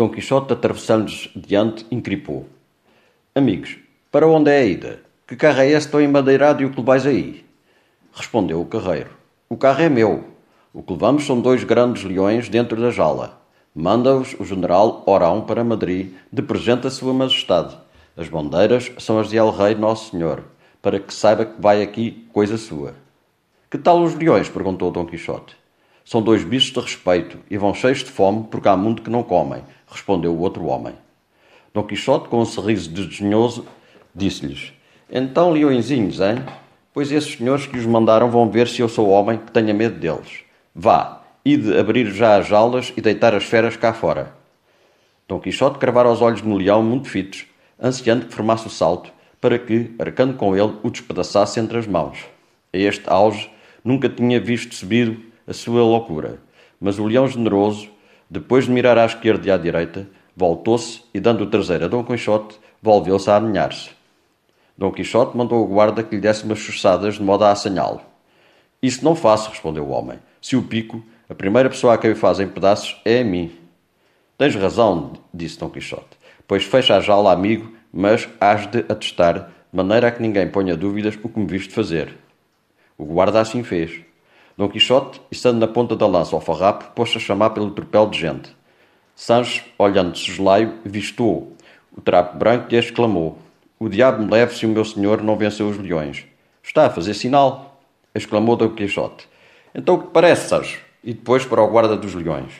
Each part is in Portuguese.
Dom Quixote, atravessando-lhes diante, encripou. Amigos, para onde é a ida? Que carro é esse tão embandeirado e o que levais aí? Respondeu o carreiro. O carro é meu. O que levamos são dois grandes leões dentro da jaula. Manda-os o general Orão para Madrid, de presente a sua majestade. As bandeiras são as de El Rei Nosso Senhor, para que saiba que vai aqui coisa sua. Que tal os leões? perguntou Dom Quixote. São dois bichos de respeito e vão cheios de fome porque há muito que não comem, respondeu o outro homem. Dom Quixote, com um sorriso desdenhoso, disse-lhes: Então, leõezinhos, hein? Pois esses senhores que os mandaram vão ver se eu sou homem que tenha medo deles. Vá, ide abrir já as jaulas e deitar as feras cá fora. Dom Quixote cravara os olhos no leão muito fitos, ansiando que formasse o salto, para que, arcando com ele, o despedaçasse entre as mãos. A este auge nunca tinha visto subido a sua loucura, mas o leão generoso, depois de mirar à esquerda e à direita, voltou-se e, dando o traseiro a Dom Quixote, volveu-se a aninhar-se. Dom Quixote mandou o guarda que lhe desse umas chuçadas de modo a assanhá-lo. Isso não faço, respondeu o homem. Se o pico, a primeira pessoa a quem o faz em pedaços é a mim. Tens razão, disse Dom Quixote, pois fecha a jaula, amigo, mas hás de atestar, de maneira a que ninguém ponha dúvidas o que me viste fazer. O guarda assim fez. Dom Quixote, estando na ponta da lança ao farrapo, pôs-se a chamar pelo tropel de gente. Sancho, olhando de soslaio, vistou o trapo branco e exclamou: O diabo me leve se o meu senhor não venceu os leões. Está a fazer sinal, exclamou Dom Quixote. Então o que parece, Sancho? E depois para o guarda dos leões.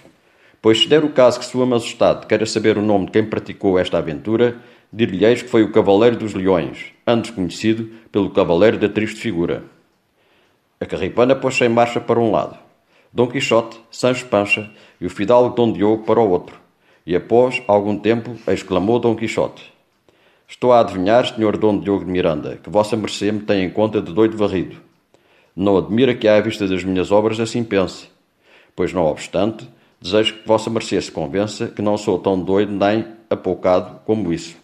Pois se der o caso que Sua Majestade queira saber o nome de quem praticou esta aventura, dir-lhe-eis que foi o Cavaleiro dos Leões, antes conhecido pelo Cavaleiro da Triste Figura. A carripana pôs-se em marcha para um lado. Dom Quixote, Sancho Pancha e o fidalgo Dom Diogo para o outro. E após algum tempo exclamou Dom Quixote: Estou a adivinhar, senhor Dom Diogo de Miranda, que vossa mercê me tem em conta de doido varrido. Não admira que à vista das minhas obras assim pense. Pois, não obstante, desejo que vossa mercê se convença que não sou tão doido nem apoucado como isso.